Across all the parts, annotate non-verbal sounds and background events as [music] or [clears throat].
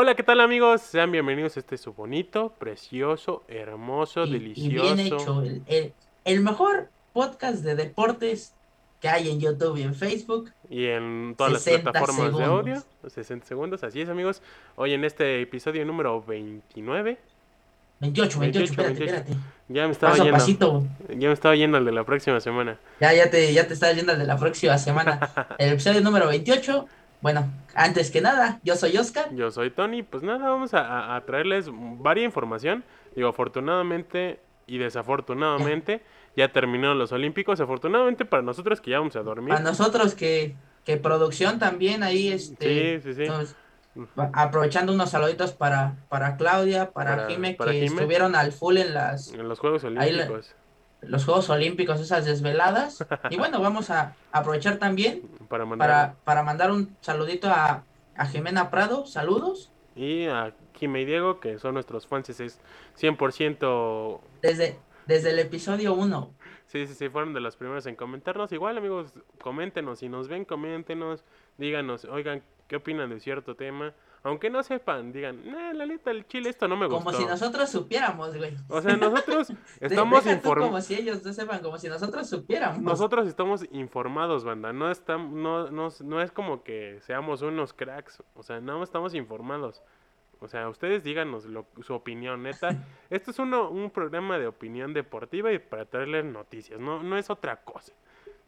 Hola, ¿qué tal amigos? Sean bienvenidos a este su bonito, precioso, hermoso, y, y delicioso. bien hecho. El, el- el mejor podcast de deportes que hay en YouTube y en Facebook. Y en todas las 60 plataformas de audio, 60 segundos, así es amigos. Hoy en este episodio número 29, 28, 28, 28, espérate, 28. espérate. ya me estaba Paso yendo, pasito. ya me estaba yendo al de la próxima semana. Ya, ya te, ya te estás yendo al de la próxima semana. [laughs] El episodio número 28. Bueno, antes que nada, yo soy Oscar. Yo soy Tony, pues nada, vamos a, traerles varia información. Digo, afortunadamente y desafortunadamente ya terminaron los Olímpicos. Afortunadamente para nosotros que ya vamos a dormir. A nosotros que, que producción también ahí, este, Sí, sí, sí. nos- aprovechando unos saluditos para, para Claudia, para, Para- Jime, para que Jime. estuvieron al full en las, En los Juegos Olímpicos. Los Juegos Olímpicos, esas desveladas. Y bueno, vamos a aprovechar también Para mandar. para, para mandar un saludito a, a Jimena Prado, saludos. Y a Kime y Diego, que son nuestros fans, es 100%. Desde, desde el episodio 1. Sí, sí, sí, fueron de los primeros en comentarnos. Igual, amigos, coméntenos. Si nos ven, coméntenos. Díganos, oigan, ¿qué opinan de cierto tema? Aunque no sepan, digan, nah, la neta, el chile, esto no me gustó. Como si nosotros supiéramos, güey. O sea, nosotros [laughs] estamos informados. como si ellos no sepan, como si nosotros supiéramos. Nosotros estamos informados, banda. No, estamos, no, no, no es como que seamos unos cracks. O sea, no estamos informados. O sea, ustedes díganos lo- su opinión, neta. [laughs] Esto es uno, un programa de opinión deportiva y para traerles noticias. No, no es otra cosa.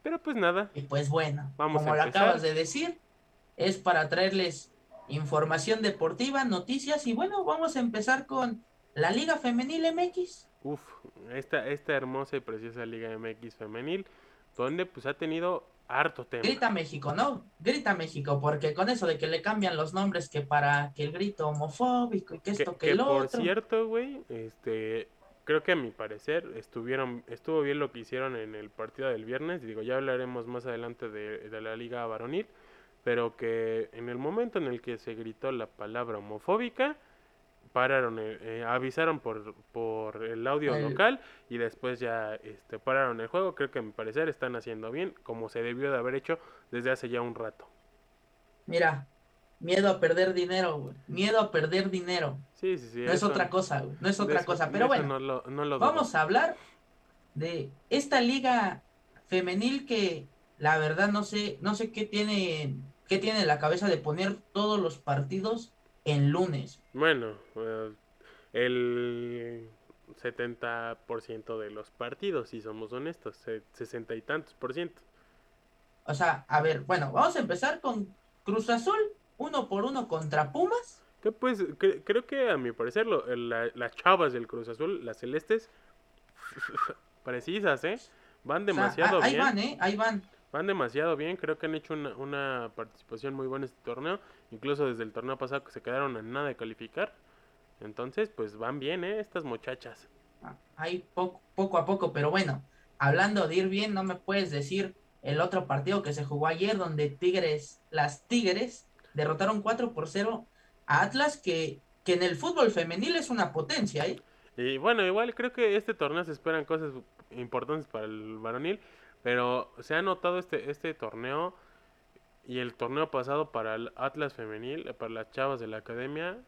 Pero pues nada. Y pues bueno, Vamos a como lo empezar. acabas de decir, es para traerles información deportiva, noticias y bueno, vamos a empezar con la Liga Femenil MX. Uf, esta, esta hermosa y preciosa Liga MX femenil, donde pues ha tenido harto tema. Grita México, ¿no? Grita México, porque con eso de que le cambian los nombres que para que el grito homofóbico y que Que, esto que, que el por otro. cierto, güey, este, creo que a mi parecer estuvieron, estuvo bien lo que hicieron en el partido del viernes. Digo, ya hablaremos más adelante de, de la liga varonil, pero que en el momento en el que se gritó la palabra homofóbica, pararon, el- eh, avisaron por, por el audio El- local y después ya este, pararon el juego. Creo que a mi parecer están haciendo bien, como se debió de haber hecho desde hace ya un rato. Mira, miedo a perder dinero, güey. Miedo a perder dinero. Sí, sí, sí. No es otra cosa, güey. No es otra eso- cosa. Pero bueno, no lo, no lo dudo. vamos a hablar de esta liga femenil que la verdad no sé, no sé qué tiene, qué tiene en la cabeza de poner todos los partidos en lunes. Bueno, eh, el 70% de los partidos, si somos honestos, se- 60 y tantos por ciento. O sea, a ver, bueno, vamos a empezar con Cruz Azul, uno por uno contra Pumas. Que pues cre- creo que a mi parecer lo- la- las chavas del Cruz Azul, las celestes, [laughs] precisas, ¿eh? Van O sea, demasiado a- ahí bien. van, ¿eh? Ahí van. Van demasiado bien, creo que han hecho una, una participación muy buena en este torneo, incluso desde el torneo pasado que se quedaron a nada de calificar. Entonces, pues van bien, ¿eh? Estas muchachas. Ah, Ahí poco, poco a poco, pero bueno, hablando de ir bien, no me puedes decir el otro partido que se jugó ayer donde Tigres, las Tigres, derrotaron 4 por 0 a Atlas, que, que en el fútbol femenil es una potencia, ¿eh? Y bueno, igual creo que este torneo se esperan cosas importantes para el varonil, pero se ha notado este, este torneo y el torneo pasado para el Atlas femenil, eh, para las chavas de la academia.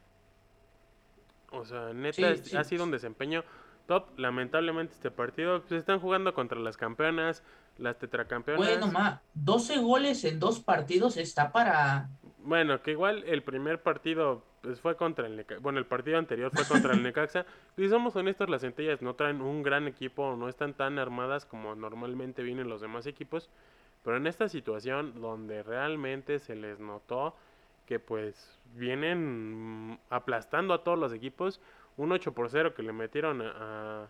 O sea, neta, Sí, es- sí. ha sido un desempeño top. Lamentablemente este partido, pues están jugando contra las campeonas, las tetracampeonas. Bueno, ma, 12 goles en dos partidos está para... Bueno, que igual el primer partido pues, fue contra el Necaxa. Bueno, el partido anterior fue contra el Necaxa. [laughs] Y somos honestos, las centellas no traen un gran equipo, no están tan armadas como normalmente vienen los demás equipos. Pero en esta situación donde realmente se les notó que pues vienen mm, aplastando a todos los equipos, un 8 por 0 que le metieron a,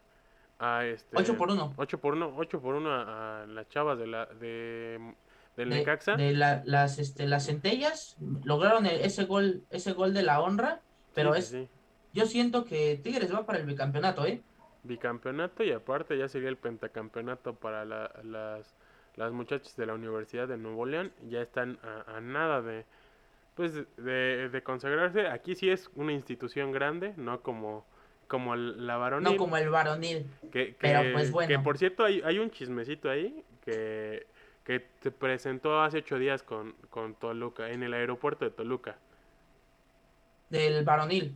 a, a este 8 por 1. 8 por 1, 8 por 1 a, a las chavas de la de del De, Necaxa. de la- las, este, las centellas lograron el- ese gol, ese gol de la honra, pero Sí, es, sí, yo siento que Tigres va para el bicampeonato, ¿eh? bicampeonato y aparte ya sería el pentacampeonato para la- las, las muchachas de la Universidad de Nuevo León. Ya están a, a nada de pues de, de consagrarse. Aquí sí es una institución grande, no como como la varonil. No como el varonil. que, pero, que- pues, que bueno. por cierto hay, hay un chismecito ahí que, que te presentó hace ocho días con, con Toluca, en el aeropuerto de Toluca. del varonil.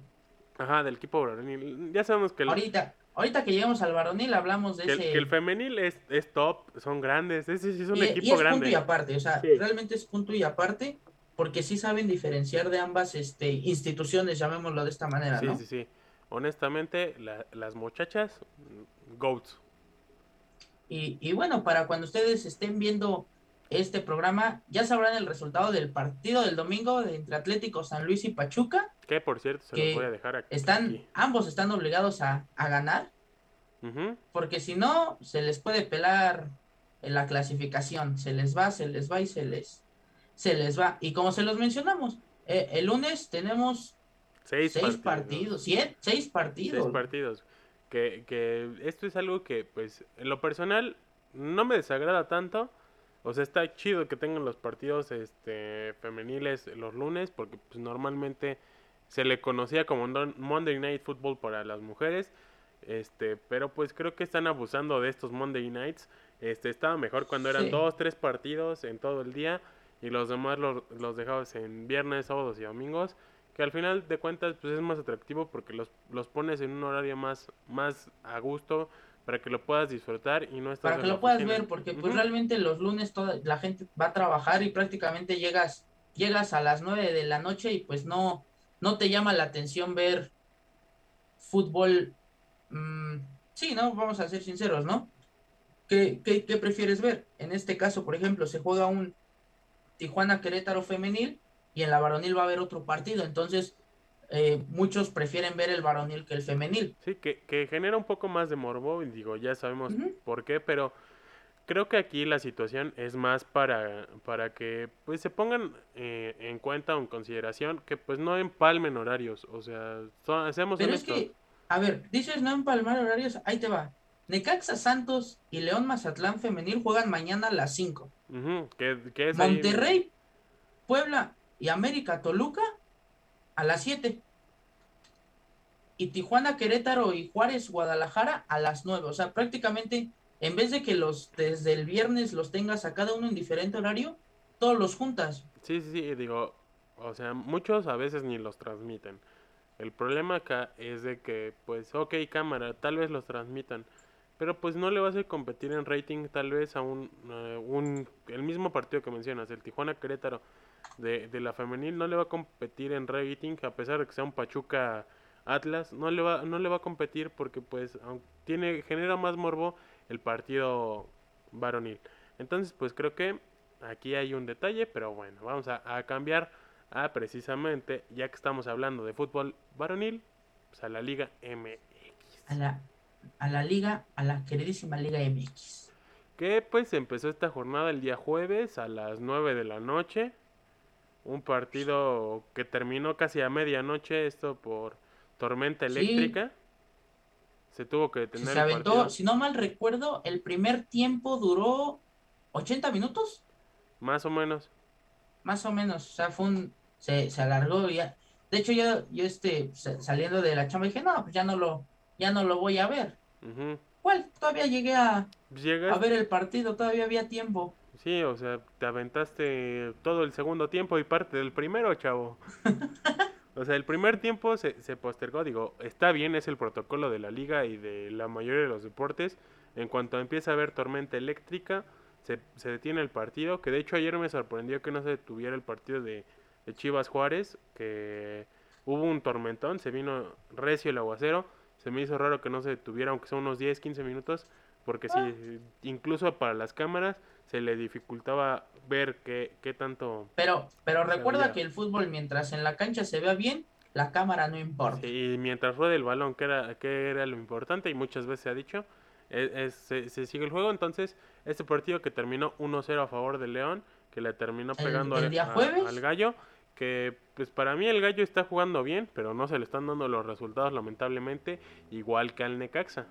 Ajá, del equipo varonil. Ya sabemos que el, Ahorita, ahorita que lleguemos al varonil hablamos de que ese... que el femenil es, es top, son grandes. Sí es un y, y equipo es punto y aparte, o sea, Sí. realmente es punto y aparte, porque sí saben diferenciar de ambas este, instituciones, llamémoslo de esta manera, Sí, ¿no? sí, sí. Honestamente, la- las muchachas, GOATs. Y, y bueno, para cuando ustedes estén viendo este programa, ya sabrán el resultado del partido del domingo entre Atlético San Luis y Pachuca. Que por cierto, se Que los voy a dejar aquí. Están, ambos están obligados a, a ganar, porque si no, se les puede pelar en la clasificación. Se les va, se les va y se les, se les va. Y como se los mencionamos, eh, el lunes tenemos Seis, seis, partidos. partidos, siete, seis partidos. Seis partidos. Que, que esto es algo que, pues, en lo personal, no me desagrada tanto. O sea, está chido que tengan los partidos este, femeniles los lunes, porque pues, normalmente se le conocía como Monday Night Football para las mujeres. Este, pero pues creo que están abusando de estos Monday Nights. Este, estaba mejor cuando eran Sí. dos, tres partidos en todo el día y los demás los, los dejabas en viernes, sábados y domingos. Que al final de cuentas pues es más atractivo porque los, los pones en un horario más, más a gusto para que lo puedas disfrutar y no estás para que lo puedas oficina. ver, porque pues realmente los lunes toda la gente va a trabajar y prácticamente llegas, llegas a las nueve de la noche y pues no, no te llama la atención ver fútbol. mm, sí, ¿no? Vamos a ser sinceros, ¿no? ¿Qué, qué, qué prefieres ver? En este caso, por ejemplo, se juega un Tijuana Querétaro femenil y en la varonil va a haber otro partido, entonces eh, muchos prefieren ver el varonil que el femenil. Sí, que, que genera un poco más de morbo, y digo, ya sabemos por qué, pero creo que aquí la situación es más para, para que pues se pongan eh, en cuenta o en consideración que pues no empalmen horarios, o sea, seamos Pero es honestos. que, a ver, dices no empalmar horarios, ahí te va. Necaxa Santos y León Mazatlán Femenil juegan mañana a las 5. Ujú, que, que es ahí- Monterrey, Puebla y América Toluca a las 7. Y Tijuana, Querétaro y Juárez, Guadalajara a las 9. O sea, prácticamente, en vez de que los desde el viernes los tengas a cada uno en diferente horario, todos los juntas. Sí, sí, sí, digo, o sea, muchos a veces ni los transmiten. El problema acá es de que, pues, ok, cámara, tal vez los transmitan, pero pues no le vas a competir en rating tal vez a un, un el mismo partido que mencionas, el Tijuana Querétaro de, de la femenil, no le va a competir en rating, a pesar de que sea un Pachuca Atlas, no le va, no le va a competir porque pues tiene, genera más morbo el partido varonil. Entonces, pues creo que aquí hay un detalle, pero bueno, vamos a, cambiar a precisamente, ya que estamos hablando de fútbol varonil, pues a la Liga MX. A la liga, a la queridísima Liga MX. Que pues empezó esta jornada el día jueves a las 9 de la noche. Un partido que terminó casi a medianoche, esto por tormenta Sí. eléctrica. Se tuvo que detener se el aventó, partido. si no mal recuerdo, el primer tiempo duró 80 minutos. Más o menos. Más o menos, o sea, fue un, se, se alargó ya. De hecho, yo, yo este, sa- saliendo de la chamba dije, no, pues ya no lo, ya no lo voy a ver. ¿Cuál? Todavía llegué a, Llegas a ver el partido, todavía había tiempo. Sí, o sea, te aventaste todo el segundo tiempo y parte del primero, chavo. [laughs] O sea, el primer tiempo se, se postergó, digo, está bien, es el protocolo de la liga y de la mayoría de los deportes. En cuanto empieza a haber tormenta eléctrica, se, se detiene el partido, que de hecho ayer me sorprendió que no se detuviera el partido de, de Chivas Juárez, que hubo un tormentón, se vino recio el aguacero, se me hizo raro que no se detuviera, aunque son unos 10, 15 minutos, porque Ah. sí, incluso para las cámaras se le dificultaba ver qué, qué tanto... Pero, pero recuerda que el fútbol, mientras en la cancha se vea bien, la cámara no importa. Sí, y mientras ruede el balón, que era, que era lo importante, y muchas veces se ha dicho, es, es- se, se sigue el juego. Entonces, este partido que terminó 1-0 a favor del León, que le terminó El- pegando el al, día a- jueves. al gallo, que pues para mí el gallo está jugando bien, pero no se le están dando los resultados lamentablemente, igual que al Necaxa.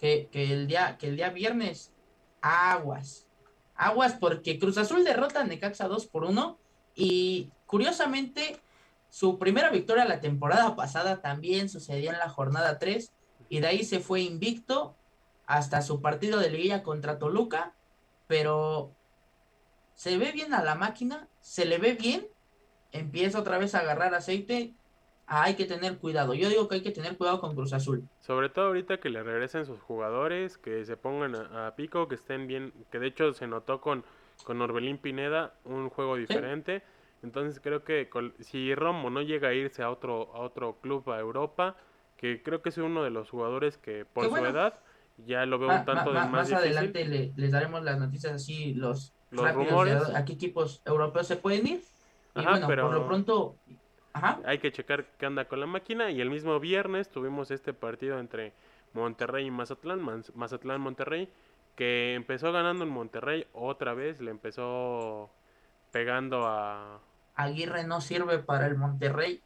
que, que el día, que el día viernes, aguas. Aguas porque Cruz Azul derrota a Necaxa 2 por 1 y curiosamente su primera victoria la temporada pasada también sucedió en la jornada 3 y de ahí se fue invicto hasta su partido de liguilla contra Toluca, pero se ve bien a la máquina, se le ve bien, empieza otra vez a agarrar aceite, hay que tener cuidado. Yo digo que hay que tener cuidado con Cruz Azul. Sobre todo ahorita que le regresen sus jugadores, que se pongan a, pico, que estén bien, que de hecho se notó con, con Orbelín Pineda un juego diferente. Entonces creo que si Romo no llega a irse a otro, a otro club, a Europa, que creo que es uno de los jugadores que por su edad ya lo veo un tanto de más Más adelante les daremos las noticias así, los, los rumores. a qué equipos europeos se pueden ir. Y bueno, pero por lo pronto hay que checar qué anda con la máquina. Y el mismo viernes tuvimos este partido entre Monterrey y Mazatlán, Mazatlán-Monterrey, que empezó ganando en Monterrey otra vez, le empezó pegando a... Aguirre no sirve para el Monterrey.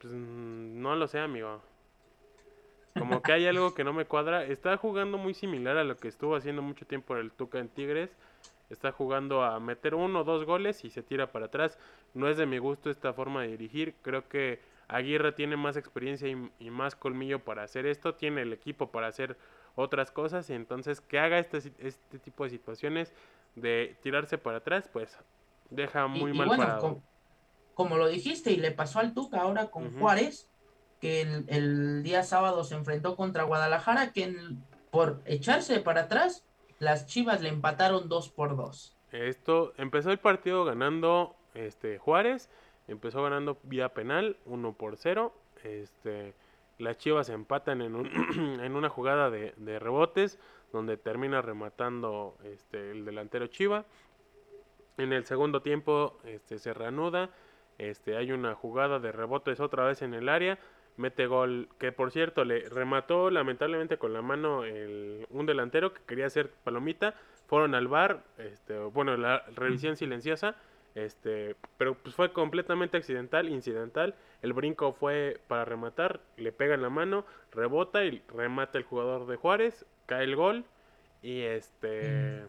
Pues mm, no lo sé, amigo. Como que hay algo que no me cuadra. Está jugando muy similar a lo que estuvo haciendo mucho tiempo el Tuca en Tigres está jugando a meter uno o dos goles y se tira para atrás. No es de mi gusto esta forma de dirigir. Creo que Aguirre tiene más experiencia y, más colmillo para hacer esto. Tiene el equipo para hacer otras cosas. Y entonces que haga este, este tipo de situaciones de tirarse para atrás, pues deja muy mal parado. Como, lo dijiste y le pasó al Tuca ahora con Juárez, que el, día sábado se enfrentó contra Guadalajara, que por echarse para atrás las Chivas le empataron 2 por 2. Esto empezó el partido ganando este Juárez, empezó ganando vía penal 1 por 0. Este, las Chivas empatan en, un, [clears throat] en una jugada de, rebotes donde termina rematando este, el delantero Chiva. En el segundo tiempo este, se reanuda, este, hay una jugada de rebotes otra vez en el área, mete gol, que por cierto le remató lamentablemente con la mano el, un delantero que quería hacer palomita, fueron al bar, este, bueno, la revisión silenciosa, este, pero pues fue completamente accidental, incidental, el brinco fue para rematar, le pega en la mano, rebota y remata el jugador de Juárez, cae el gol y este,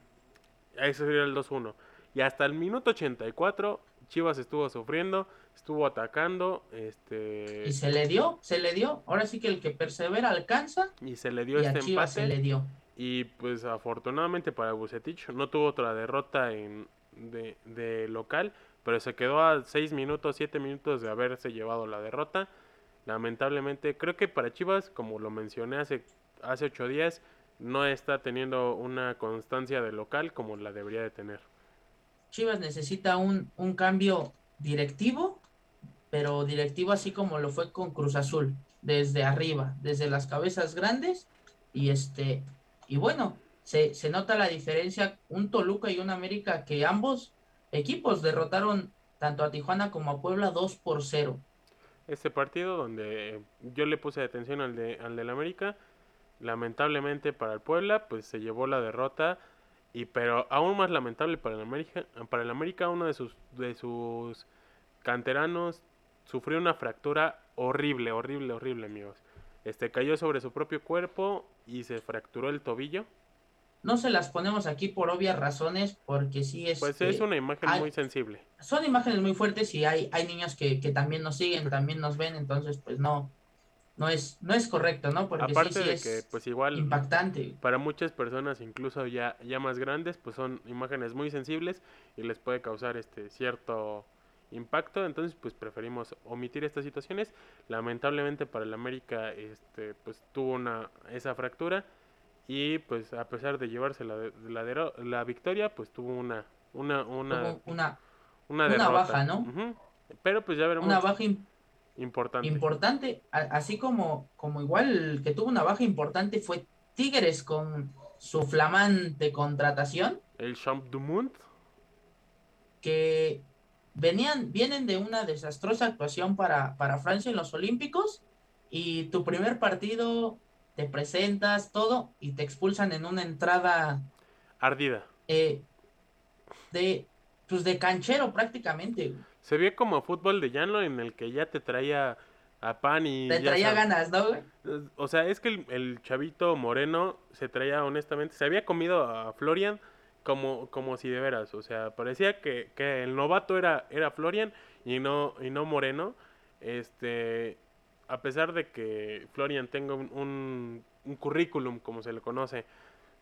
ahí se el 2-1. Y hasta el minuto 84 Chivas estuvo sufriendo, estuvo atacando, este... Y se le dio, se le dio. Ahora sí que el que persevera alcanza. Y se le dio este empate. se le dio. Y pues afortunadamente para Bucetich no tuvo otra derrota en, de, de local, pero se quedó a 6 minutos, 7 minutos de haberse llevado la derrota. Lamentablemente, creo que para Chivas, como lo mencioné hace, hace 8 días, no está teniendo una constancia de local como la debería de tener. Chivas necesita un, un cambio directivo, pero directivo así como lo fue con Cruz Azul, desde arriba, desde las cabezas grandes, y este, y bueno, se, se nota la diferencia, un Toluca y un América que ambos equipos derrotaron tanto a Tijuana como a Puebla 2 por 0. Este partido donde yo le puse atención al de al del América, lamentablemente para el Puebla, pues se llevó la derrota y pero aún más lamentable para el América, para el América uno de sus de sus canteranos sufrió una fractura horrible, horrible, horrible, amigos. Este cayó sobre su propio cuerpo y se fracturó el tobillo. No se las ponemos aquí por obvias razones, porque sí es. Pues es una imagen muy sensible. Son imágenes muy fuertes y hay, hay niños que, que también nos siguen, también nos ven, entonces pues no, no es, no es correcto, ¿no? Porque Aparte de que, pues igual, impactante. Para muchas personas, incluso ya, ya más grandes, pues son imágenes muy sensibles y les puede causar este cierto impacto, entonces pues preferimos omitir estas situaciones. Lamentablemente para el América, este, pues tuvo una esa fractura y pues a pesar de llevarse la, la, la victoria, pues tuvo una una una una, una, baja, ¿no? Pero pues ya veremos. Una baja Importante. Importante, así como, como igual que tuvo una baja importante fue Tigres con su flamante contratación. El Champ du Monde. Que venían, vienen de una desastrosa actuación para, para Francia en los Olímpicos y tu primer partido te presentas todo y te expulsan en una entrada ardida. Eh, de pues de canchero prácticamente. Se ve como fútbol de llano en el que ya te traía a pan y... Te traía ganas, ¿no, O sea, es que el, chavito moreno se traía honestamente, se había comido a Florian como, como si de veras, o sea, parecía que, que el novato era, era Florian y no, y no Moreno. Este, a pesar de que Florian tenga un, un, currículum, como se le conoce,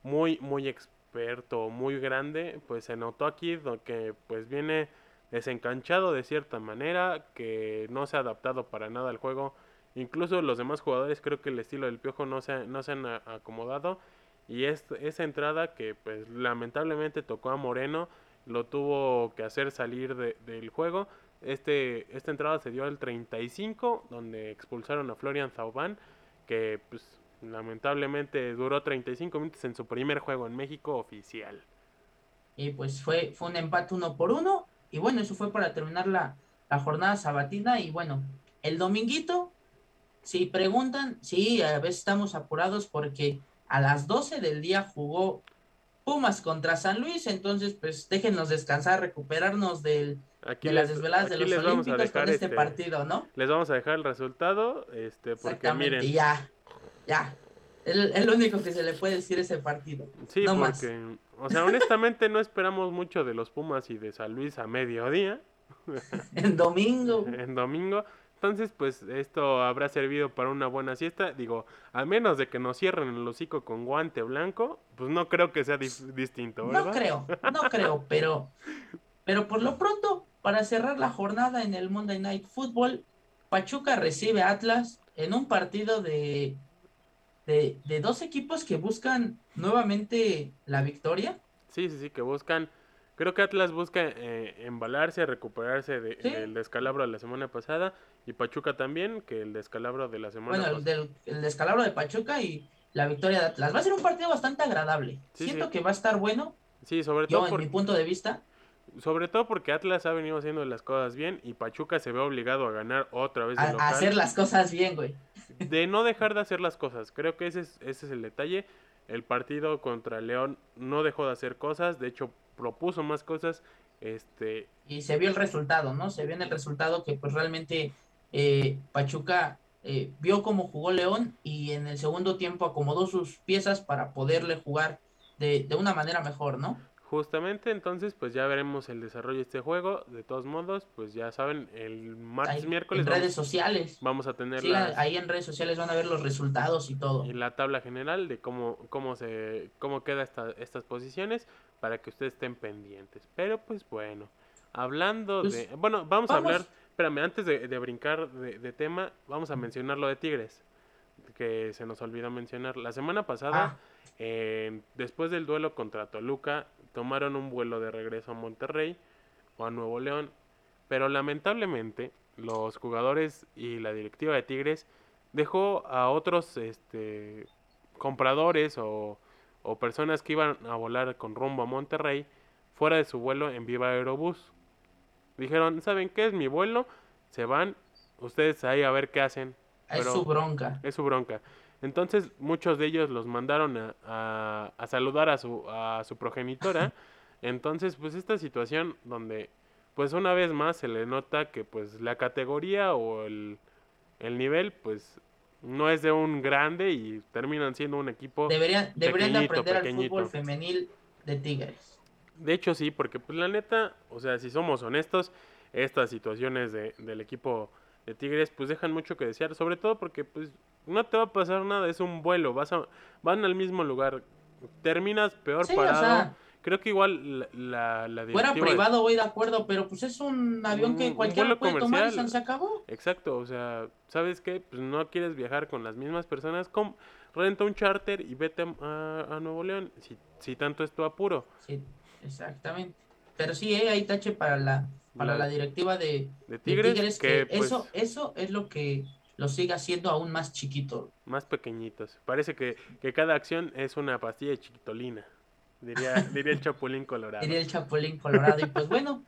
muy, muy experto, muy grande, pues se notó aquí que pues viene desencanchado de cierta manera, que no se ha adaptado para nada al juego. Incluso los demás jugadores creo que el estilo del Piojo no se, no se han acomodado. Y esa entrada que pues lamentablemente tocó a Moreno, lo tuvo que hacer salir del juego. Este, esta entrada se dio al 35, donde expulsaron a Florian Zauban, que pues lamentablemente duró 35 minutos en su primer juego en México oficial. Y pues fue, fue un empate uno por uno. Y bueno, eso fue para terminar la, la jornada sabatina. Y bueno, el dominguito, si preguntan, sí, a veces estamos apurados porque a las 12 del día jugó Pumas contra San Luis, entonces pues déjenos descansar, recuperarnos del, de las desveladas de los Olímpicos con este, partido, ¿no? Les vamos a dejar el resultado, este, porque miren. ya, ya. Es lo único que se le puede decir ese partido. Sí, porque, o sea, honestamente no esperamos mucho de los Pumas y de San Luis a mediodía. [laughs] en domingo. [laughs] en domingo. Entonces, pues esto habrá servido para una buena siesta. Digo, a menos de que nos cierren el hocico con guante blanco, pues no creo que sea distinto, ¿verdad? No creo, no creo, [laughs] pero, pero por lo pronto, para cerrar la jornada en el Monday Night Football, Pachuca recibe a Atlas en un partido de, de, de dos equipos que buscan nuevamente la victoria. Sí, sí, sí, que buscan Creo que Atlas busca eh, embalarse, recuperarse del descalabro de la semana pasada y Pachuca también, que el descalabro de la semana Bueno, el, el descalabro de Pachuca y la victoria de Atlas. Va a ser un partido bastante agradable. Siento que va a estar bueno. Sí, sobre todo. Yo, en mi punto de vista. Sobre todo porque Atlas ha venido haciendo las cosas bien y Pachuca se ve obligado a ganar otra vez. A, a hacer las cosas bien, güey. De no dejar de hacer las cosas. Creo que ese es, ese es el detalle. El partido contra León no dejó de hacer cosas. De hecho, propuso más cosas. Este... Y se vio el resultado, ¿no? Se vio en el resultado que pues realmente eh, Pachuca eh, vio cómo jugó León y en el segundo tiempo acomodó sus piezas para poderle jugar de, de una manera mejor, ¿no? Justamente, entonces, pues ya veremos el desarrollo de este juego. De todos modos, pues ya saben, el martes, miércoles. En redes sociales. Vamos a tener. ahí en redes sociales van a ver los resultados y todo. Y la tabla general de cómo, cómo se, cómo queda esta, estas posiciones para que ustedes estén pendientes. Pero pues bueno, hablando pues, de. Bueno, vamos, a hablar. Espérame, antes de, de brincar de, tema, vamos a mencionar lo de Tigres. Que se nos olvidó mencionar. La semana pasada. Ah. después del duelo contra Toluca, tomaron un vuelo de regreso a Monterrey o a Nuevo León, pero lamentablemente los jugadores y la directiva de Tigres dejó a otros este, compradores o, personas que iban a volar con rumbo a Monterrey fuera de su vuelo en Viva Aerobús. Dijeron, ¿saben qué es mi vuelo? Se van, ustedes ahí a ver qué hacen. es su bronca. Es su bronca. Entonces muchos de ellos los mandaron a, a, saludar a su, a su progenitora. [laughs] Entonces, pues esta situación donde, pues una vez más se le nota que pues la categoría o el, el nivel, pues no es de un grande y terminan siendo un equipo. Deberían, deberían de aprender al fútbol femenil de Tigres. De hecho, sí, porque pues la neta, o sea, si somos honestos, estas situaciones de, del equipo de Tigres, pues dejan mucho que desear, sobre todo porque pues no te va a pasar nada, es un vuelo, vas a, van al mismo lugar, terminas peor parado. Creo que igual la, la, Fuera privado, voy de acuerdo, pero pues es un avión que cualquiera puede tomar y se acabó. Exacto, o sea, ¿sabes qué? Pues no quieres viajar con las mismas personas, com renta un charter y vete a, Nuevo León, si, si tanto es tu apuro. Sí, exactamente. Pero sí, eh, hay tache para la para la, directiva de, Tigres, que, pues eso, eso es lo que lo siga haciendo aún más chiquito. Más pequeñitos. Parece que, que cada acción es una pastilla de chiquitolina. Diría, [laughs] diría el Chapulín Colorado. Diría el Chapulín Colorado. Y pues bueno,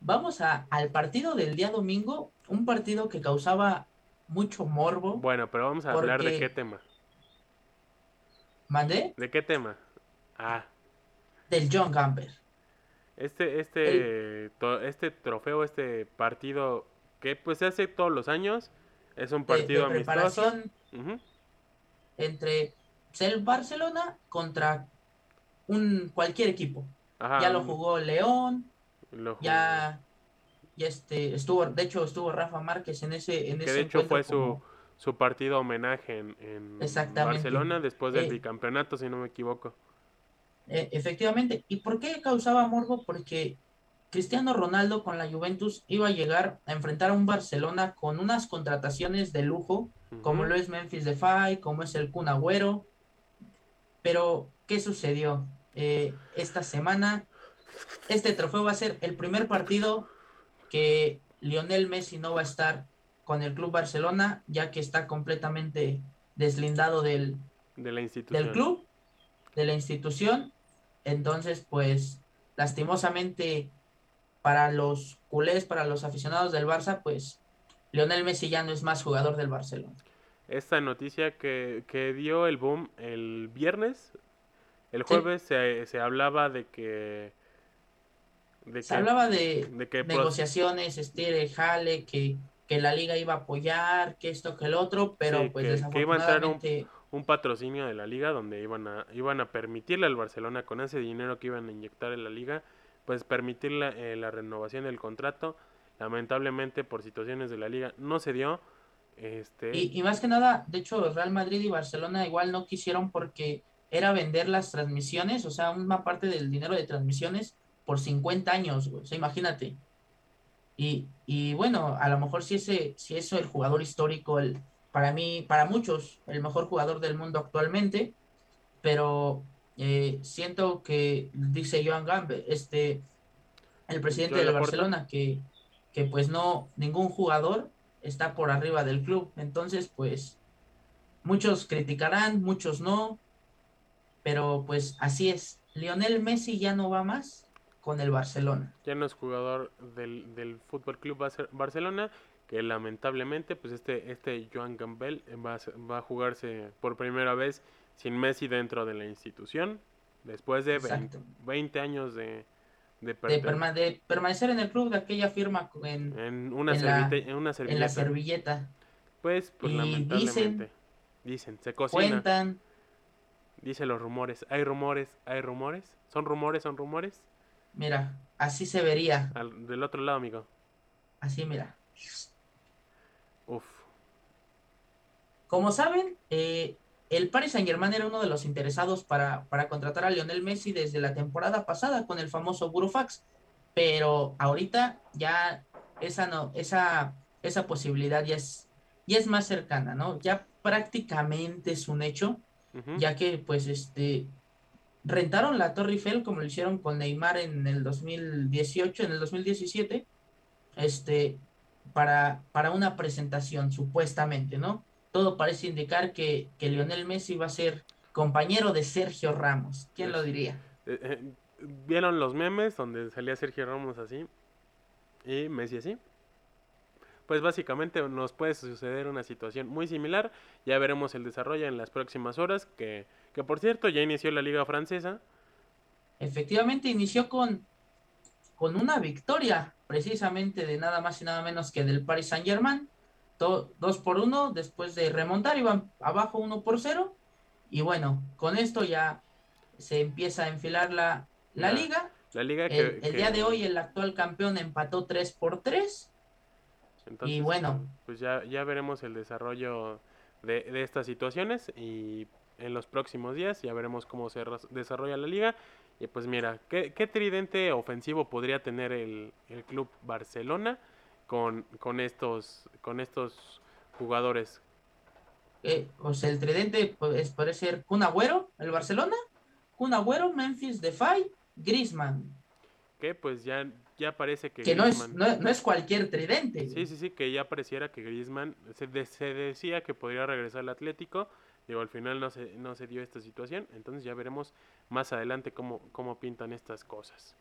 vamos a, al partido del día domingo. Un partido que causaba mucho morbo. Bueno, pero vamos a hablar de qué tema. ¿Mandé? ¿De qué tema? Ah. Del John Gamper. Este, este, este trofeo, este partido que pues se hace todos los años es un partido de, amistoso. Entre el Barcelona contra un cualquier equipo. ya lo jugó León. Ya, ya este estuvo, de hecho estuvo Rafa Márquez en ese en que de hecho fue su, su partido homenaje en, en Barcelona después del eh, bicampeonato, si no me equivoco. Eh, efectivamente. ¿Y por qué causaba morbo? Porque Cristiano Ronaldo con la Juventus iba a llegar a enfrentar a un Barcelona con unas contrataciones de lujo, como lo es Memphis Depay, como es el Kun Agüero. Pero, ¿qué sucedió? Eh, esta semana, este trofeo va a ser el primer partido que Lionel Messi no va a estar con el Club Barcelona, ya que está completamente deslindado del, de la institución. del club, de la institución. Entonces, pues, lastimosamente para los culés, para los aficionados del Barça, pues Lionel Messi ya no es más jugador del Barcelona. Esta noticia que, que dio el boom el viernes, el jueves se, se, hablaba de que... De se hablaba de, negociaciones, estire, jale, que, que la liga iba a apoyar, que esto, que el otro, pero pues desafortunadamente... Que iba a entrar un, un, patrocinio de la liga donde iban a, iban a permitirle al Barcelona con ese dinero que iban a inyectar en la liga pues permitir la, eh, la renovación del contrato. Lamentablemente por situaciones de la liga no se dio. Este... Y, más que nada, de hecho, Real Madrid y Barcelona igual no quisieron porque era vender las transmisiones, o sea, una parte del dinero de transmisiones por 50 años, O sea, imagínate. Y, y, bueno, a lo mejor si ese, si eso el jugador histórico, el, para mí, para muchos, el mejor jugador del mundo actualmente, pero eh, siento que dice Joan Gambe, este, el presidente de Barcelona, que, que pues no, ningún jugador está por arriba del club. Entonces, pues, muchos criticarán, muchos no, pero pues así es. Lionel Messi ya no va más con el Barcelona. Ya no es jugador del, del Fútbol Club Barcelona, que lamentablemente, pues este, este Joan Gambel va va a jugarse por primera vez sin Messi dentro de la institución, después de 20, años de, de, permanecer en el club de aquella firma en, una, en, la servilleta. Pues, pues lamentablemente. Dicen, se cocina. Cuentan. Dicen los rumores. Hay rumores, hay rumores. ¿Son rumores, son rumores? Mira, así se vería. del otro lado, amigo. Así, mira. Uf. Como saben, eh, el Paris Saint Germain era uno de los interesados para, para, contratar a Lionel Messi desde la temporada pasada con el famoso Burofax, pero ahorita ya esa no, esa, esa posibilidad ya es, ya es más cercana, ¿no? Ya prácticamente es un hecho, ya que pues este rentaron la Torre Eiffel como lo hicieron con Neymar en el 2018, en el 2017, este, para, para una presentación, supuestamente, ¿no? Todo parece indicar que, que Lionel Messi va a ser compañero de Sergio Ramos. ¿Quién lo diría? Eh, eh, ¿Vieron los memes donde salía Sergio Ramos así y Messi así? Pues básicamente nos puede suceder una situación muy similar. Ya veremos el desarrollo en las próximas horas. Que, que por cierto ya inició la liga francesa. Efectivamente inició con, con una victoria precisamente de nada más y nada menos que del Paris Saint Germain dos por uno, después de remontar iban abajo uno por cero y bueno, con esto ya se empieza a enfilar la, la, liga. La liga el, día de hoy el actual campeón empató 3 por 3 y bueno. Pues ya, ya veremos el desarrollo de, de estas situaciones y en los próximos días ya veremos cómo se desarrolla la liga. Y pues mira, ¿qué, qué tridente ofensivo podría tener el, el club Barcelona? Con, con, estos, con estos jugadores? Eh, pues el tridente pues, puede ser Kun Agüero, el Barcelona, Kun Agüero, Memphis Defy, Griezmann. Que pues ya, ya parece que... Que no, es, no, es cualquier tridente. Sí, sí, sí, que ya pareciera que Griezmann, se, se decía que podría regresar al Atlético, digo, al final no se, no se dio esta situación, entonces ya veremos más adelante cómo, cómo pintan estas cosas.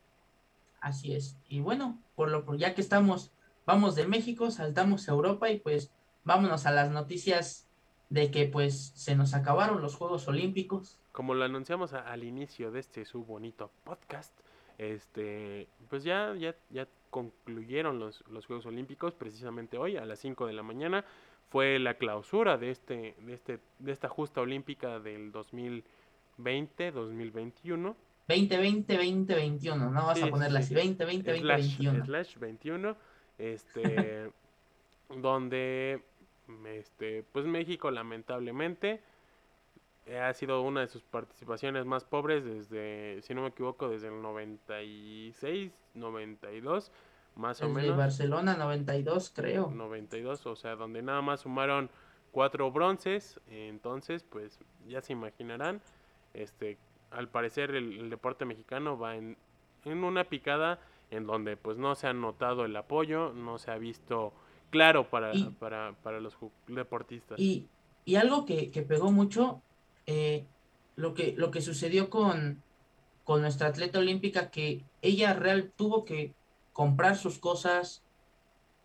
Así es. Y bueno, por lo ya que estamos vamos de México, saltamos a Europa y pues vámonos a las noticias de que pues se nos acabaron los Juegos Olímpicos. Como lo anunciamos al inicio de este su bonito podcast, este, pues ya, ya, ya concluyeron los, los Juegos Olímpicos precisamente hoy a las 5 de la mañana. Fue la clausura de este, de este, de esta justa olímpica del 2020, 2021. 2020, 2021, no vas a ponerla así, 2020, 2021. Slash 21 este, [laughs] donde, este, pues México lamentablemente ha sido una de sus participaciones más pobres desde, si no me equivoco, desde el 96, 92, más o Desde menos. Barcelona 92, creo. 92, o sea, donde nada más sumaron cuatro bronces, entonces pues ya se imaginarán, este, al parecer el, el deporte mexicano va en, en una picada en donde pues no se ha notado el apoyo, no se ha visto claro para, Y, para, para los deportistas. y, y algo que, que pegó mucho, eh, lo que, lo que sucedió con, con nuestra atleta olímpica, que ella real tuvo que comprar sus cosas,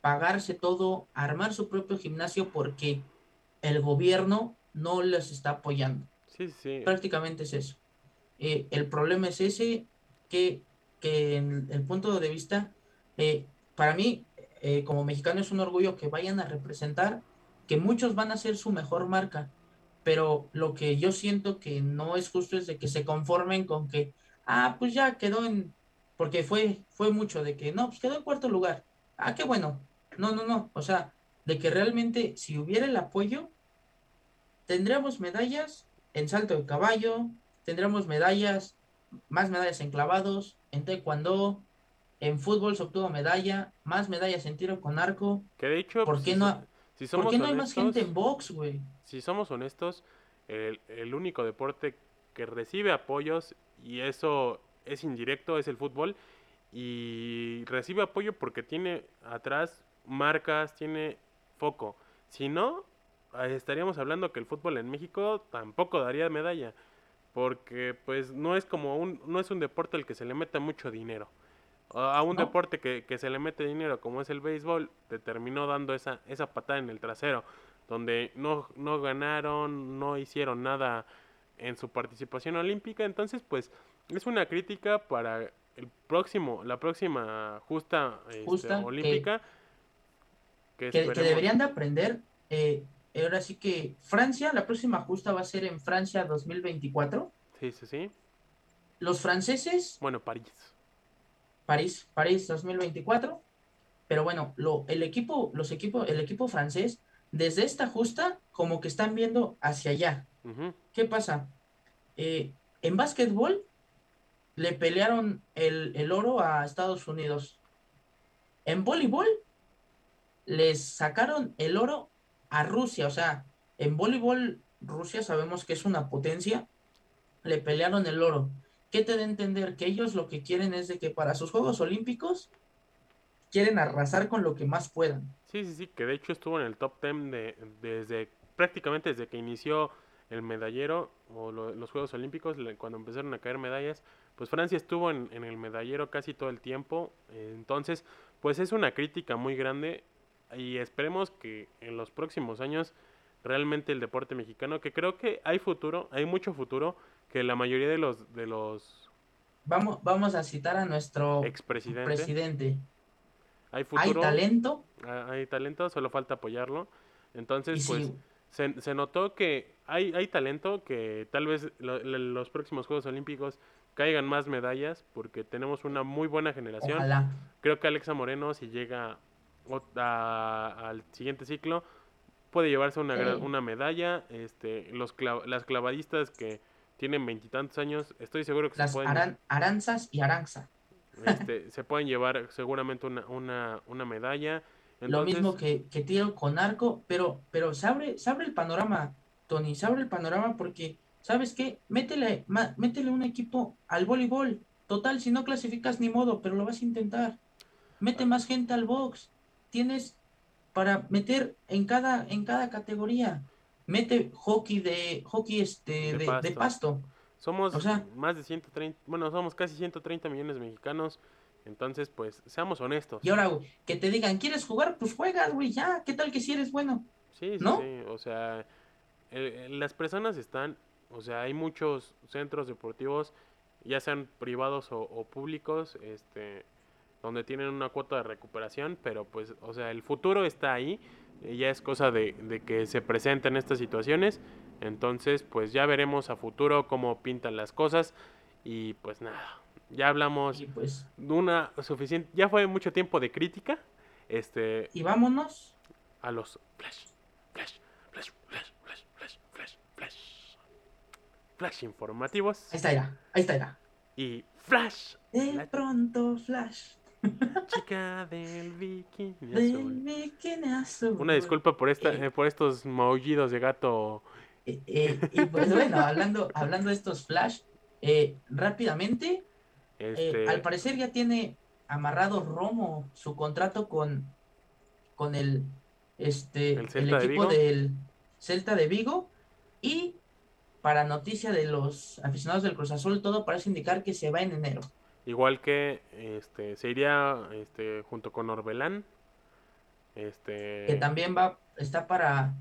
pagarse todo, armar su propio gimnasio porque el gobierno no les está apoyando. Sí, sí, sí. Prácticamente es eso. Eh, el problema es ese, que, que en el punto de vista, eh, para mí, eh, como mexicano es un orgullo que vayan a representar, que muchos van a ser su mejor marca, pero lo que yo siento que no es justo es de que se conformen con que, ah, pues ya quedó en, porque fue, fue mucho de que, no, pues quedó en cuarto lugar, ah, qué bueno, no, no, no, o sea, de que realmente si hubiera el apoyo, tendríamos medallas en salto de caballo, tendremos medallas, más medallas en clavados, en taekwondo, en fútbol se obtuvo medalla, más medallas en tiro con arco. Que de hecho, ¿Por pues, qué si, no, so- si ¿por somos qué no hay más gente en box, güey? si somos honestos, el, el único deporte que recibe apoyos, y eso es indirecto, es el fútbol, y recibe apoyo porque tiene atrás marcas, tiene foco. Si no, estaríamos hablando que el fútbol en México tampoco daría medalla, porque pues no es como un, no es un deporte al que se le meta mucho dinero. A un ¿No? deporte que, que se le mete dinero como es el béisbol, te terminó dando esa, esa patada en el trasero donde no, no ganaron, no hicieron nada en su participación olímpica, entonces pues es una crítica para el próximo, la próxima justa, este, Justa, que- olímpica que, Que, que esperemos- deberían de aprender. eh, ahora sí que Francia, la próxima justa va a ser en Francia 2024. Sí, sí, sí. Los franceses, Bueno, París. París, París 2024. Pero bueno, lo, el equipo, los equipos, el equipo francés, desde esta justa, como que están viendo hacia allá. ¿Qué pasa? Eh, en básquetbol le pelearon el, el oro a Estados Unidos. En voleibol les sacaron el oro a Rusia. O sea, en voleibol Rusia sabemos que es una potencia. Le pelearon el oro. ¿Qué te da a entender? Que ellos lo que quieren es de que para sus Juegos Olímpicos quieren arrasar con lo que más puedan. Sí, sí, sí, que de hecho estuvo en el top 10 de, desde prácticamente desde que inició el medallero o lo- los Juegos Olímpicos, cuando empezaron a caer medallas, pues Francia estuvo en, el medallero casi todo el tiempo, entonces pues es una crítica muy grande y esperemos que en los próximos años realmente el deporte mexicano, que creo que hay futuro, hay mucho futuro, que la mayoría de los de los Vamos, vamos a citar a nuestro expresidentes, presidente. hay Hay futuro, talento ah, hay talento, solo falta apoyarlo. y Entonces, pues se, se notó que hay, hay talento, que tal vez lo- lo- los próximos Juegos Olímpicos caigan más medallas, porque tenemos una muy buena generación. Ojalá. Creo que Alexa Moreno, si llega a- al siguiente ciclo, puede llevarse una, Sí. una medalla. Este, los clav- las clavadistas que tienen veintitantos años, estoy seguro que Las se pueden, aran- aranzas y aranza. este, se pueden llevar seguramente una, una, una medalla. Lo mismo que, que tiro con arco, pero, pero se abre, se abre el panorama, Tony, se abre el panorama porque, ¿sabes qué? Métele, ma- métele un equipo al voleibol. Total, si no clasificas ni modo, pero lo vas a intentar. Mete más gente al box. Tienes para meter en cada, en cada categoría. Mete hockey de, hockey este, De de, de pasto. Somos O sea- más de 130, bueno, somos casi 130 millones de mexicanos. Entonces, pues, seamos honestos. Y ahora, güey, que te digan, ¿quieres jugar? Pues juegas, güey, ya. ¿Qué tal que si eres bueno? Sí, sí, ¿no? sí. O sea, eh, las personas están, o sea, hay muchos centros deportivos, ya sean privados o, o públicos, este, donde tienen una cuota de recuperación, pero pues, o sea, el futuro está ahí. y ya es cosa de, de que se presenten estas situaciones. Entonces, pues ya veremos a futuro cómo pintan las cosas. Y pues nada, ya hablamos Y pues, de una suficiente, ya fue mucho tiempo de crítica. Este, y vámonos. a los flash, flash, flash, flash, flash, flash, flash, flash. flash informativos. Ahí está, era. Ahí está, era. Y flash. De pronto, Flash. [laughs] chica del bikini Del azul. bikini azul. Una disculpa por esta, Eh. eh, por estos maullidos de gato. Eh, eh, y pues bueno, hablando, hablando de estos Flash, rápidamente, Este, al parecer ya tiene amarrado Romo su contrato con, con el, este, ¿El el, Celta de equipo del Celta de Vigo. Y para noticia de los aficionados del Cruz Azul, todo parece indicar que se va en enero. Igual que este, se iría este, junto con Orbelán. Este, Que también va, está para,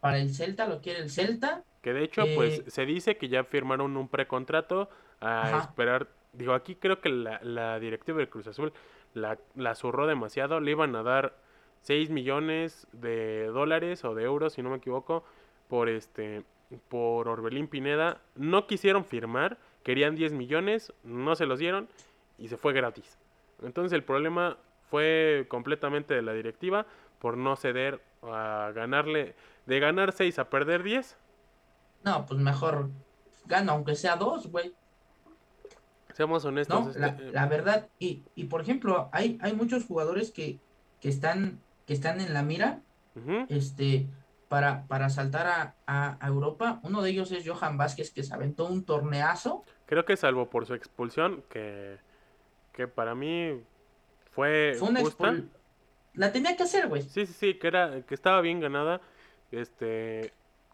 para el Celta, lo quiere el Celta. Que de hecho, pues Eh, se dice que ya firmaron un precontrato a Ajá. esperar. Digo, aquí creo que la, la directiva del Cruz Azul la, la zurró demasiado. Le iban a dar 6 millones de dólares o de euros, si no me equivoco, por este por Orbelín Pineda. No quisieron firmar, querían 10 millones, no se los dieron y se fue gratis. Entonces el problema fue completamente de la directiva por no ceder a ganarle, de ganar 6 a perder 10. No, pues mejor gana, aunque sea dos, güey. Seamos honestos. No, este, la, eh, la verdad, y, y por ejemplo, hay, hay muchos jugadores que, que están, que están en la mira, este, para, para saltar a, a- a Europa. Uno de ellos es Johan Vázquez, que se aventó un torneazo. Creo que salvo por su expulsión, que, que para mí fue, Fue una justa. La tenía que hacer, güey. Sí, sí, sí, que era, que estaba bien ganada. Este,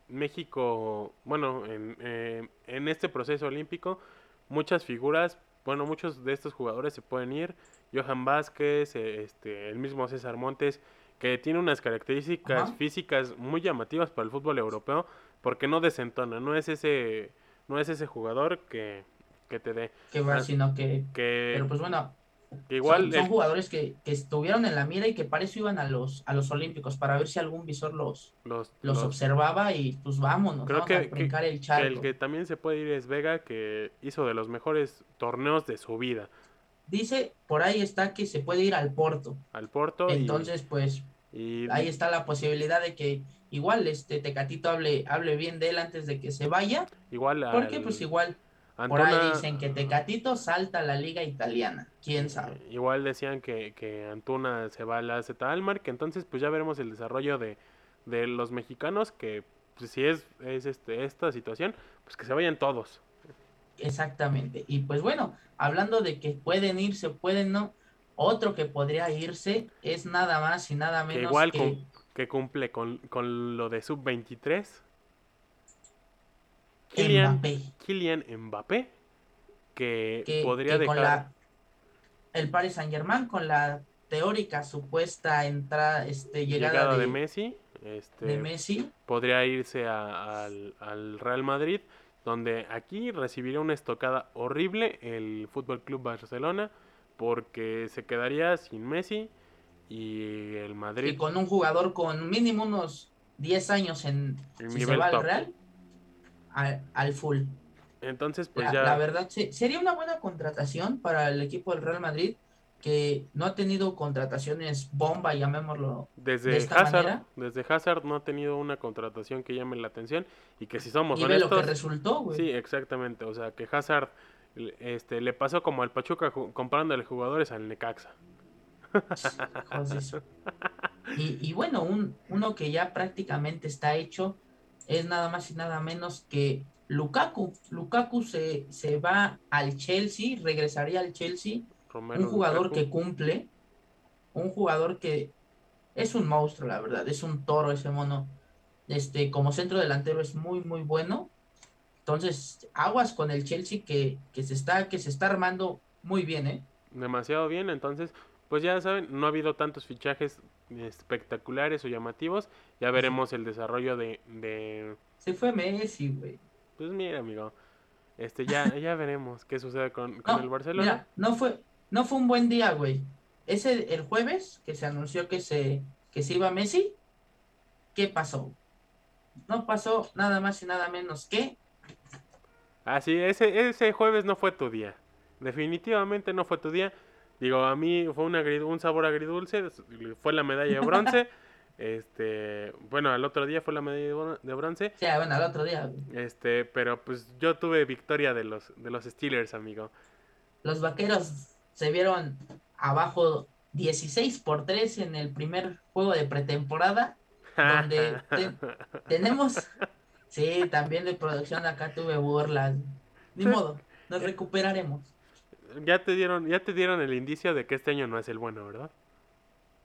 México, bueno, en, eh, en este proceso olímpico, muchas figuras, bueno, muchos de estos jugadores se pueden ir. Johan Vázquez, eh, este, el mismo César Montes, que tiene unas características Ajá. físicas muy llamativas para el fútbol europeo, porque no desentona, no es ese, no es ese jugador que, que te dé, Que va, sino que. que, Pero pues bueno, que igual son, son el- jugadores que, que estuvieron en la mira y que para eso iban a los, a los Olímpicos, para ver si algún visor los, los, los los- observaba y pues vámonos, Creo vamos que- a brincar el charco. el que también se puede ir es Vega, que hizo de los mejores torneos de su vida Dice, por ahí está que se puede ir al Porto. al Porto. y- Entonces, pues y, ahí está la posibilidad de que igual este Tecatito hable, hable bien de él antes de que se vaya. igual Porque pues igual por ahí dicen que Tecatito salta a la liga italiana. ¿Quién sabe? Igual decían que, que Antuna se va a la Z Almar, que entonces pues ya veremos el desarrollo de, de los mexicanos, que pues, si es, es este, esta situación, pues que se vayan todos. Exactamente. Y pues bueno, hablando de que pueden irse, pueden no, otro que podría irse es nada más y nada Que menos igual que con- que cumple con, con lo de sub-23. Kylian, Mbappé, Kylian Mbappé, que, que, podría que con la el Paris Saint-Germain con la teórica supuesta entrada, este llegada, llegada de, de, Messi, este, de Messi. podría irse a- al, al Real Madrid, donde aquí recibiría una estocada horrible el Fútbol Club Barcelona, porque se quedaría sin Messi y el y Madrid con un jugador con mínimo unos 10 años en en si se va al. Real al, al full. Entonces, pues la, ya la verdad sí, sería una buena contratación para el equipo del Real Madrid que no ha tenido contrataciones bomba, llamémoslo. desde de esta Hazard, manera- desde Hazard no ha tenido una contratación que llame la atención y que si somos Y ve lo que honestos, resultó, güey. Sí, exactamente. O sea, que Hazard le- este, le pasó como al Pachuca comprándole jugadores al Necaxa. Y, y bueno, un, uno que ya prácticamente está hecho es nada más y nada menos que Lukaku. Lukaku se, se va al Chelsea, regresaría al Chelsea. Romero Un jugador Lukaku. que cumple, un jugador que es un monstruo, la verdad, es un toro ese mono. Este, como centro delantero es muy, muy bueno. Entonces, aguas con el Chelsea que, que se está, que se está armando muy bien, ¿eh? demasiado bien. Entonces, pues ya saben, no ha habido tantos fichajes espectaculares o llamativos. Ya veremos el desarrollo de, de... Se fue Messi, güey. Pues mira, amigo. Este, ya, [laughs] ya veremos qué sucede con, con No, el Barcelona. Mira, no fue, no fue un buen día, güey. Ese el jueves que se anunció que se, que se iba Messi, ¿qué pasó? No pasó nada más y nada menos que Ah, sí, ese, ese jueves no fue tu día. Definitivamente no fue tu día. Digo, a mí fue un, un sabor agridulce. Fue la medalla de bronce. [laughs] Este, bueno, al otro día fue la medalla de bron- de bronce. Sí, bueno, al otro día. güey. Este, pero pues yo tuve victoria de los de los Steelers, amigo. Los vaqueros se vieron abajo 16 por 3 en el primer juego de pretemporada. Donde te- [laughs] Tenemos. Sí, también de producción acá tuve burlas. Ni Sí. modo, nos recuperaremos. ya te dieron ya te dieron el indicio de que este año no es el bueno, ¿verdad?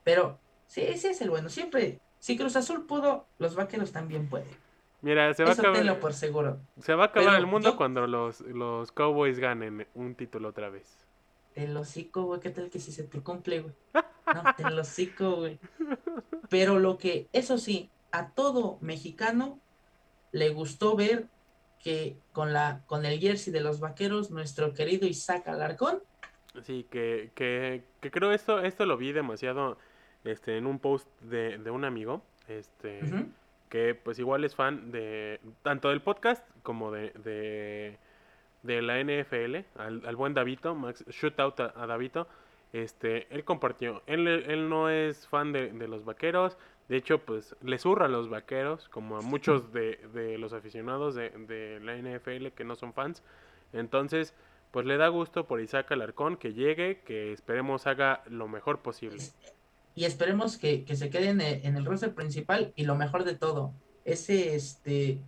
Pero sí, ese es el bueno. Siempre, si Cruz Azul pudo, los vaqueros también pueden. Mira, se va a Eso acabar por seguro. se va a acabar Pero el mundo yo- cuando los los Cowboys ganen un título otra vez. El hocico, güey, ¿qué tal que si se te cumple, güey? No, [laughs] te lo hocico, güey. Pero lo que, eso sí, a todo mexicano le gustó ver que con la, con el jersey de los vaqueros, nuestro querido Isaac Alarcón, Sí, que, que, que creo esto, esto lo vi demasiado este, en un post de, de un amigo, este, que pues igual es fan de tanto del podcast como de, de, de la NFL, al, al buen Davito, Max, shootout a, a Davito, este, él compartió, él, él no es fan de, de los vaqueros, de hecho pues le zurra a los vaqueros, como a muchos de, de los aficionados de, de la NFL que no son fans, entonces pues le da gusto por Isaac Alarcón que llegue, que esperemos haga lo mejor posible. y esperemos que, que se quede en el, en el roster principal y lo mejor de todo, ese, este,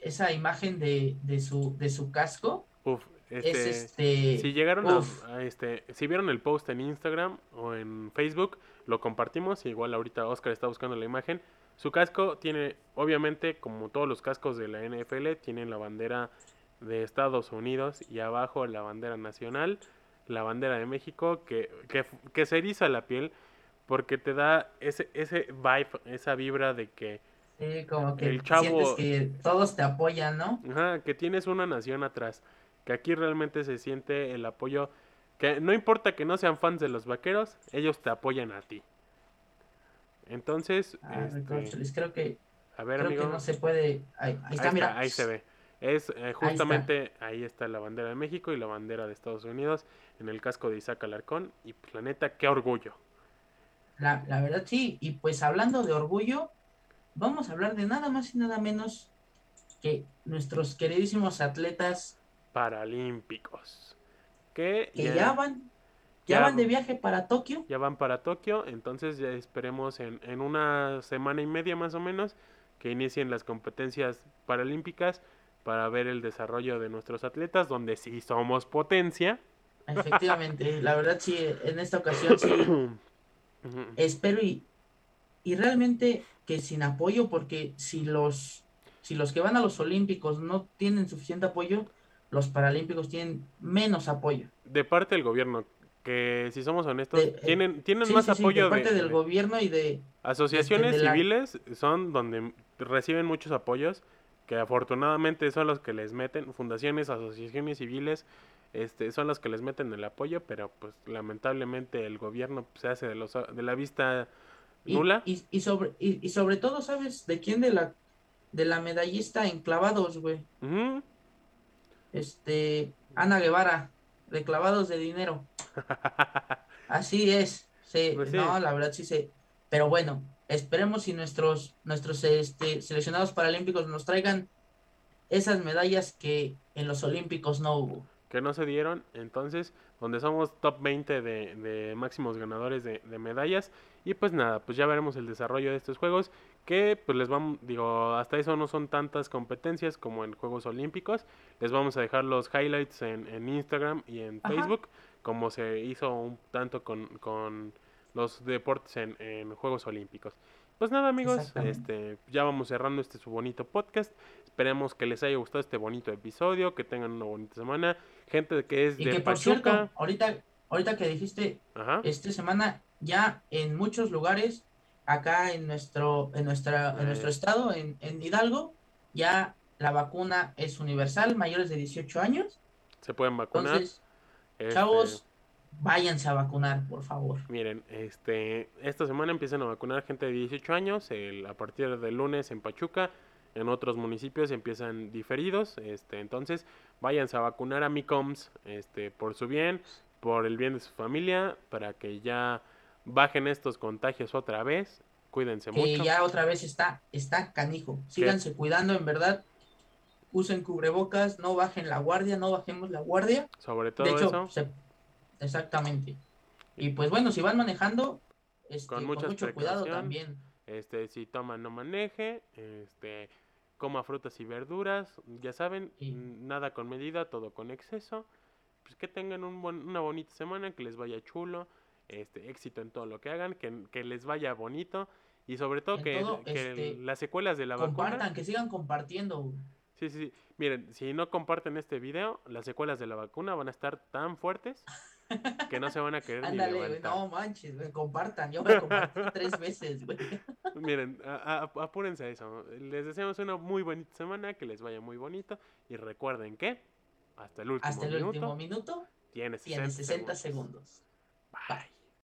esa imagen de, de su, de su casco, Uf, es este... este, Si llegaron a este, si vieron el post en Instagram o en Facebook, lo compartimos. Igual ahorita Oscar está buscando la imagen. Su casco tiene, obviamente, como todos los cascos de la NFL, tienen la bandera de Estados Unidos y abajo la bandera nacional, la bandera de México, que, que, que se eriza la piel porque te da ese, ese vibe, esa vibra de que, Sí, como que El chavo- sientes que todos te apoyan, ¿no? Ajá, que tienes una nación atrás. Que aquí realmente se siente el apoyo. Que no importa que no sean fans de los vaqueros, ellos te apoyan a ti. Entonces, Ah, este, creo que, a ver, creo amigo. que no se puede. Ahí, ahí ahí, está, está, mira. ahí se ve. Es eh, justamente ahí está la bandera de México y la bandera de Estados Unidos en el casco de Isaac Alarcón. Y pues la neta, qué orgullo. La, la verdad, sí. Y pues hablando de orgullo, vamos a hablar de nada más y nada menos que nuestros queridísimos atletas Paralímpicos. Que, que ya, van, ya, ya- van de viaje para Tokio. ya van para Tokio, entonces ya esperemos en, en una semana y media más o menos que inicien las competencias paralímpicas para ver el desarrollo de nuestros atletas, donde sí somos potencia. Efectivamente, la verdad, sí, en esta ocasión sí. [coughs] Espero y, y realmente que sin apoyo, porque si los, si los que van a los Olímpicos no tienen suficiente apoyo, los Paralímpicos tienen menos apoyo. De parte del gobierno, que si somos honestos, De- eh, tienen, tienen Sí, más sí, sí, apoyo de parte de, del de- gobierno y de... asociaciones de la- civiles, son donde reciben muchos apoyos, que afortunadamente son los que les meten, fundaciones, asociaciones civiles, este, son los que les meten el apoyo, pero pues lamentablemente el gobierno se hace de, los, de la vista nula. y, y sobre, y, y sobre todo, ¿sabes de quién? De la, de la medallista en clavados, güey. Este, Ana Guevara, de clavados de dinero. [laughs] Así es. Sí, Pues sí. no, la verdad sí sé. Pero bueno, esperemos si nuestros, nuestros este, seleccionados paralímpicos nos traigan esas medallas que en los olímpicos no hubo. que no se dieron, entonces, donde somos top 20 de, de máximos ganadores de, de medallas. Y pues nada, pues ya veremos el desarrollo de estos juegos, que pues les vamos, digo, hasta eso no son tantas competencias como en Juegos Olímpicos. Les vamos a dejar los highlights en, en Instagram y en Ajá. Facebook, como se hizo un tanto con, con los deportes en, en Juegos Olímpicos. Pues nada amigos, este, ya vamos cerrando este su bonito podcast. Esperemos que les haya gustado este bonito episodio, que tengan una bonita semana. Gente que es Y de que por cierto, ahorita, ahorita que dijiste Ajá. esta semana ya en muchos lugares acá en nuestro en nuestra en nuestro Eh. estado en, en Hidalgo ya la vacuna es universal mayores de 18 años Se pueden vacunar. entonces Este, chavos váyanse a vacunar por favor Miren, este, esta semana empiezan a vacunar gente de 18 años, el- a partir del lunes en Pachuca, en otros municipios empiezan diferidos, este, entonces váyanse a vacunar a Micoms, este, por su bien, por el bien de su familia, para que ya bajen estos contagios otra vez. Cuídense que mucho. ya otra vez está, está canijo. Síganse cuidando, en verdad. Usen cubrebocas, no bajen la guardia, no bajemos la guardia. Sobre todo De hecho, eso, se- exactamente. Y pues bueno, si van manejando, este, Con con, mucho cuidado también. este, si toma no maneje, este, coma frutas y verduras, ya saben, Sí. nada con medida, todo con exceso. Pues que tengan un buen- una bonita semana, que les vaya chulo, este, éxito en todo lo que hagan, que, que les vaya bonito y sobre todo En que, todo, que este, las secuelas de la Compartan, vacuna. que sigan compartiendo. Sí, sí, sí. Miren, si no comparten este video, las secuelas de la vacuna van a estar tan fuertes [laughs] que no se van a querer Ándale, güey, no manches, güey, compartan. Yo me compartí [laughs] tres veces, güey. [laughs] Miren, a- a- apúrense a eso. Les deseamos una muy bonita semana, que les vaya muy bonito. Y recuerden que hasta el último Hasta el minuto último minuto tiene 60, tiene 60 segundos. segundos. Bye.